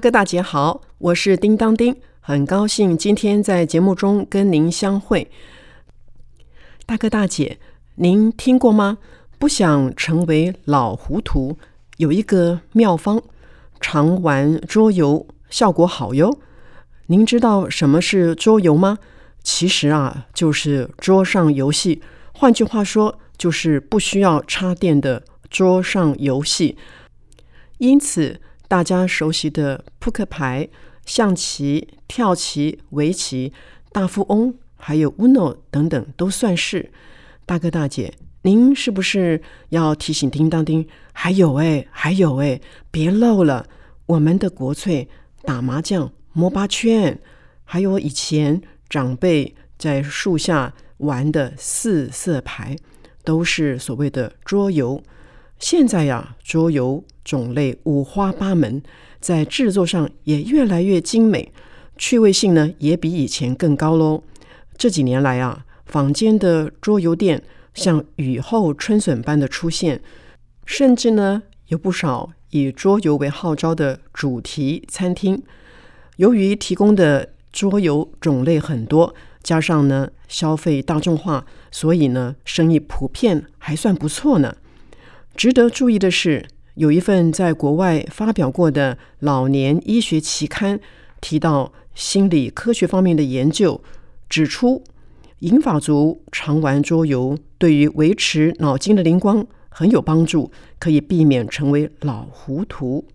大哥大姐好，我是叮当叮，很高兴今天在节目中跟您相会。大哥大姐，您听过吗？不想成为老糊涂，有一个妙方，常玩桌游效果好哟。您知道什么是桌游吗？其实啊，就是桌上游戏，换句话说，就是不需要插电的桌上游戏。因此。大家熟悉的扑克牌、象棋、跳棋、围棋、大富翁，还有 Uno 等等，都算是。大哥大姐，您是不是要提醒叮当叮？还有哎，还有哎，别漏了我们的国粹打麻将、摸八圈，还有以前长辈在树下玩的四色牌，都是所谓的桌游。现在呀，桌游种类五花八门，在制作上也越来越精美，趣味性呢也比以前更高喽。这几年来啊，坊间的桌游店像雨后春笋般的出现，甚至呢有不少以桌游为号召的主题餐厅。由于提供的桌游种类很多，加上呢消费大众化，所以呢生意普遍还算不错呢。值得注意的是，有一份在国外发表过的老年医学期刊提到心理科学方面的研究，指出银发族常玩桌游对于维持脑筋的灵光很有帮助，可以避免成为老糊涂。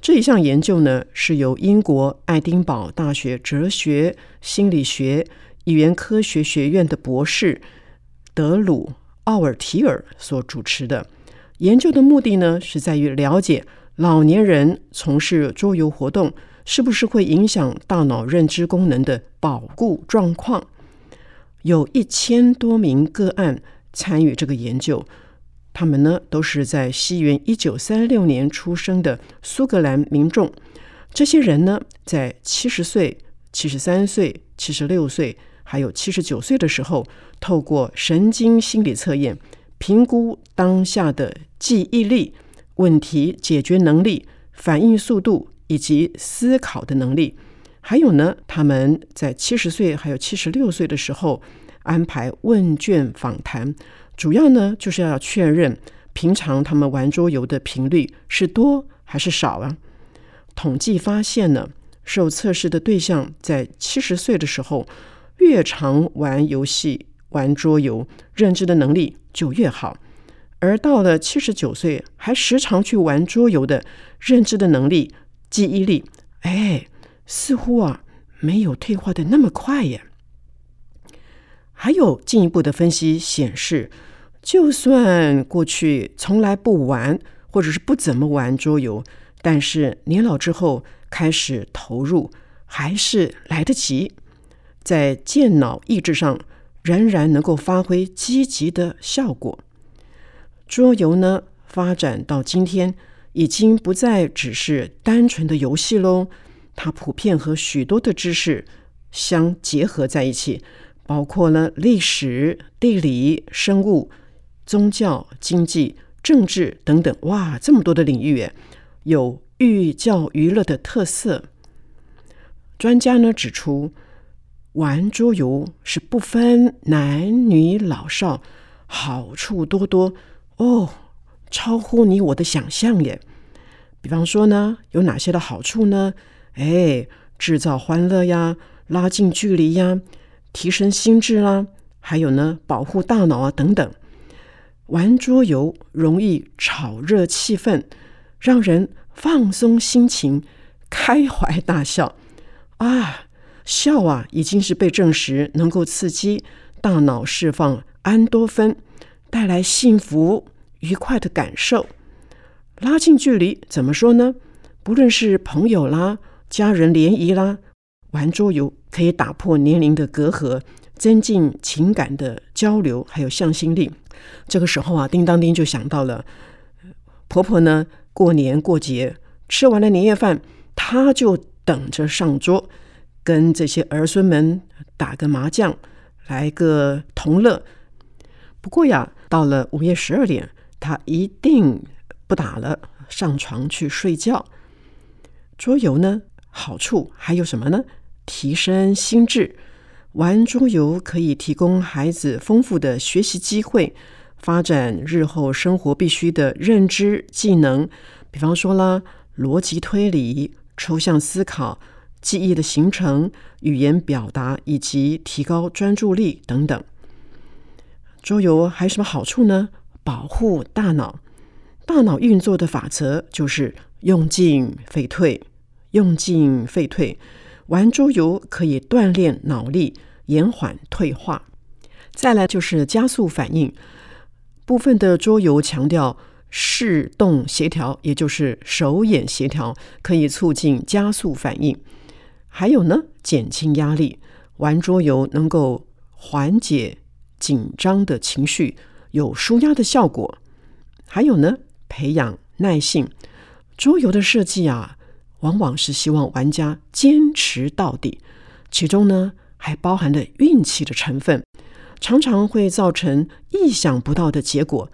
这一项研究呢，是由英国爱丁堡大学哲学、心理学、语言科学学院的博士德鲁奥尔提尔所主持的。研究的目的呢，是在于了解老年人从事桌游活动是不是会影响大脑认知功能的保护状况。有一千多名个案参与这个研究，他们呢都是在西元一九三六年出生的苏格兰民众。这些人呢，在七十岁、七十三岁、七十六岁，还有七十九岁的时候，透过神经心理测验。评估当下的记忆力、问题解决能力、反应速度以及思考的能力，还有呢，他们在七十岁还有七十六岁的时候安排问卷访谈，主要呢就是要确认平常他们玩桌游的频率是多还是少啊？统计发现呢，受测试的对象在七十岁的时候越常玩游戏。玩桌游，认知的能力就越好；而到了七十九岁，还时常去玩桌游的，认知的能力、记忆力，哎，似乎啊没有退化的那么快耶。还有进一步的分析显示，就算过去从来不玩，或者是不怎么玩桌游，但是年老之后开始投入，还是来得及，在健脑意志上。仍然能够发挥积极的效果。桌游呢，发展到今天，已经不再只是单纯的游戏喽。它普遍和许多的知识相结合在一起，包括了历史、地理、生物、宗教、经济、政治等等。哇，这么多的领域，有寓教于乐的特色。专家呢指出。玩桌游是不分男女老少，好处多多哦，超乎你我的想象耶。比方说呢，有哪些的好处呢？哎，制造欢乐呀，拉近距离呀，提升心智啦，还有呢，保护大脑啊等等。玩桌游容易炒热气氛，让人放松心情，开怀大笑啊。笑啊，已经是被证实能够刺激大脑释放安多芬，带来幸福愉快的感受。拉近距离怎么说呢？不论是朋友啦、家人联谊啦，玩桌游可以打破年龄的隔阂，增进情感的交流，还有向心力。这个时候啊，叮当叮就想到了婆婆呢，过年过节吃完了年夜饭，她就等着上桌，跟这些儿孙们打个麻将，来个同乐。不过呀，到了午夜十二点，他一定。不打了，上床去睡觉。桌游呢，好处还有什么呢？提升心智。玩桌游可以提供孩子丰富的学习机会，发展日后生活必须的认知技能，比方说啦，逻辑推理、抽象思考、记忆的形成、语言表达以及提高专注力等等。桌游还有什么好处呢？保护大脑。大脑运作的法则就是用进废退，用进废退。玩桌游可以锻炼脑力，延缓退化。再来就是加速反应。部分的桌游强调视动协调，也就是手眼协调，可以促进加速反应。还有呢，减轻压力。玩桌游能够缓解紧张的情绪，有舒压的效果。还有呢。培养耐性，桌游的设计啊，往往是希望玩家坚持到底，其中呢还包含了运气的成分，常常会造成意想不到的结果。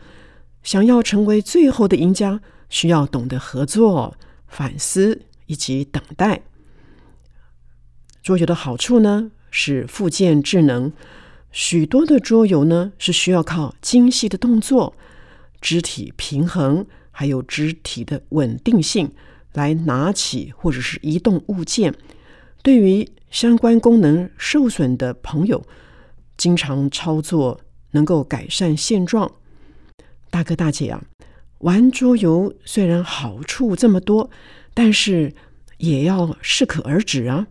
想要成为最后的赢家，需要懂得合作、反思以及等待。桌游的好处呢是附件智能，许多的桌游呢是需要靠精细的动作。肢体平衡，还有肢体的稳定性，来拿起或者是移动物件。对于相关功能受损的朋友，经常操作能够改善现状。大哥大姐啊，玩桌游虽然好处这么多，但是也要适可而止啊。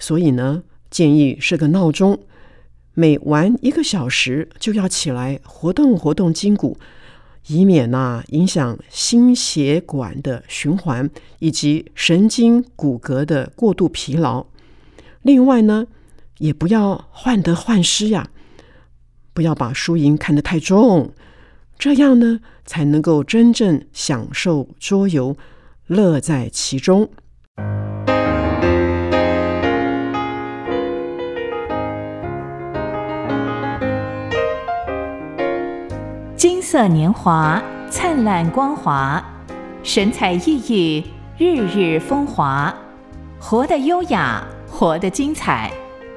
所以呢，建议设个闹钟，每玩一个小时就要起来活动活动筋骨。以免呐影响心血管的循环以及神经骨骼的过度疲劳。另外呢，也不要患得患失呀，不要把输赢看得太重，这样呢才能够真正享受桌游，乐在其中。金色年华，灿烂光华，神采奕奕，日日风华，活得优雅，活得精彩。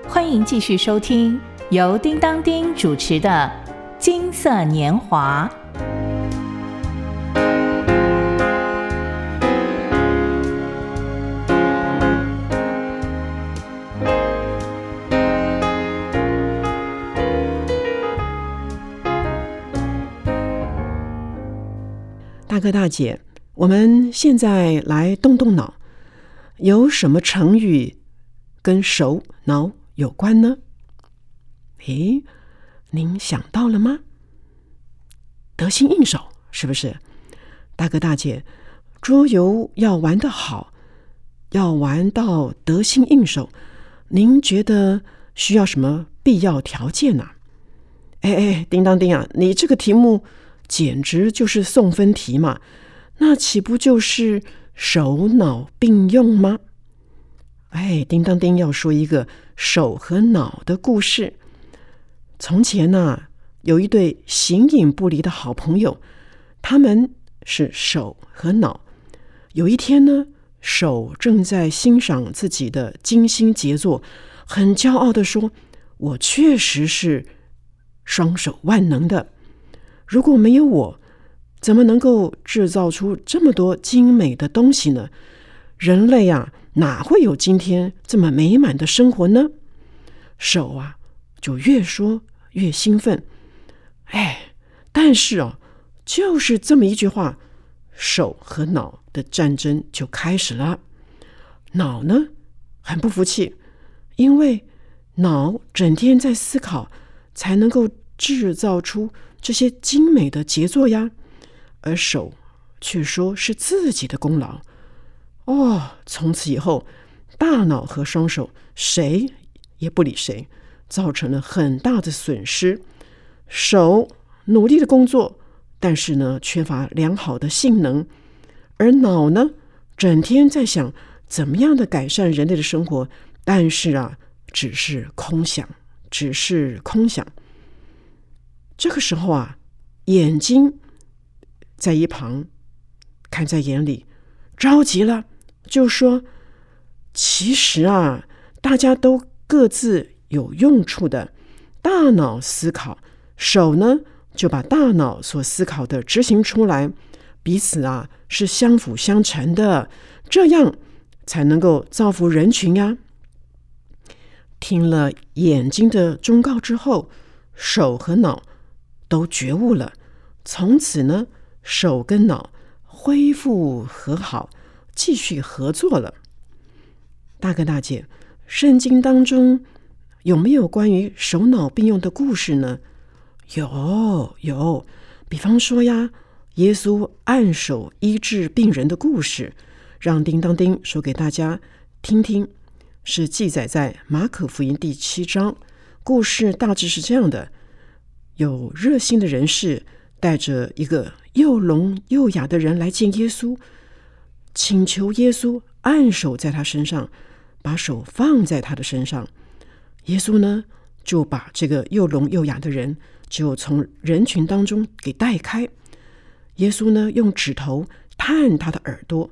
欢迎继续收听由叮当丁主持的《金色年华》。大哥大姐，我们现在来动动脑，有什么成语跟手脑有关呢？诶，您想到了吗？得心应手是不是？大哥大姐，桌游要玩得好，要玩到得心应手，您觉得需要什么必要条件呢？哎哎，叮当叮啊，你这个题目。简直就是送分题嘛！那岂不就是手脑并用吗？哎，叮当叮要说一个手和脑的故事。从前呢，有一对形影不离的好朋友，他们是手和脑。有一天呢，手正在欣赏自己的精心杰作，很骄傲的说：“我确实是双手万能的。”如果没有我，怎么能够制造出这么多精美的东西呢？人类啊，哪会有今天这么美满的生活呢？手啊，就越说越兴奋。哎，但是哦，就是这么一句话，手和脑的战争就开始了。脑呢，很不服气，因为脑整天在思考，才能够。制造出这些精美的杰作呀，而手却说是自己的功劳。哦，从此以后，大脑和双手谁也不理谁，造成了很大的损失。手努力的工作，但是呢，缺乏良好的性能；而脑呢，整天在想怎么样的改善人类的生活，但是啊，只是空想，只是空想。这个时候啊，眼睛在一旁看在眼里，着急了，就说：“其实啊，大家都各自有用处的，大脑思考，手呢就把大脑所思考的执行出来，彼此啊是相辅相成的，这样才能够造福人群呀。”听了眼睛的忠告之后，手和脑。都觉悟了，从此呢，手跟脑恢复和好，继续合作了。大哥大姐，圣经当中有没有关于手脑并用的故事呢？有有，比方说呀，耶稣按手医治病人的故事，让叮当叮说给大家听听，是记载在马可福音第七章。故事大致是这样的。有热心的人士带着一个又聋又哑的人来见耶稣，请求耶稣按手在他身上，把手放在他的身上。耶稣呢，就把这个又聋又哑的人就从人群当中给带开。耶稣呢，用指头探他的耳朵，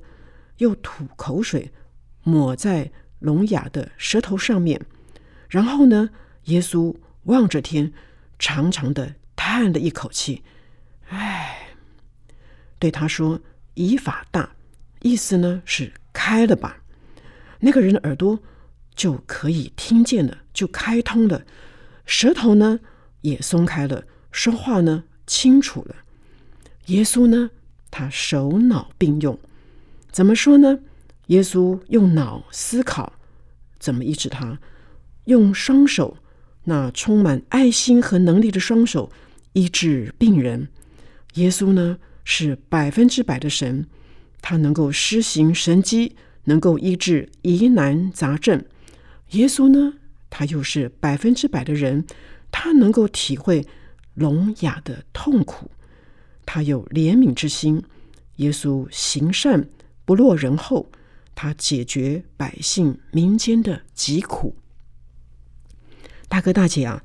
又吐口水抹在聋哑的舌头上面，然后呢，耶稣望着天。长长的叹了一口气，唉，对他说：“以法大，意思呢是开了吧。”那个人的耳朵就可以听见了，就开通了，舌头呢也松开了，说话呢清楚了。耶稣呢，他手脑并用，怎么说呢？耶稣用脑思考，怎么医治他？用双手。那充满爱心和能力的双手医治病人，耶稣呢是百分之百的神，他能够施行神迹，能够医治疑难杂症。耶稣呢，他又是百分之百的人，他能够体会聋哑的痛苦，他有怜悯之心。耶稣行善不落人后，他解决百姓民间的疾苦。大哥大姐啊，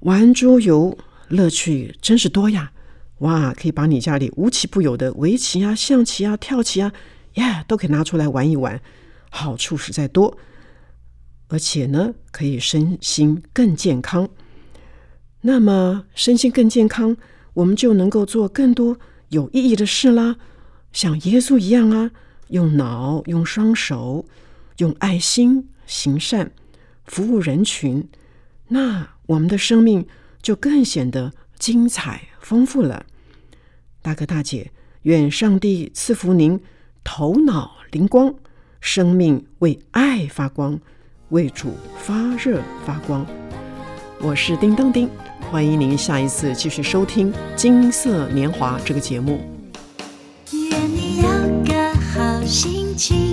玩桌游乐趣真是多呀！哇，可以把你家里无奇不有的围棋啊、象棋啊、跳棋啊，呀，都可以拿出来玩一玩，好处实在多。而且呢，可以身心更健康。那么身心更健康，我们就能够做更多有意义的事啦，像耶稣一样啊，用脑、用双手、用爱心行善，服务人群。那我们的生命就更显得精彩丰富了。大哥大姐，愿上帝赐福您头脑灵光，生命为爱发光，为主发热发光。我是叮当叮，欢迎您下一次继续收听《金色年华》这个节目。愿你有个好心情，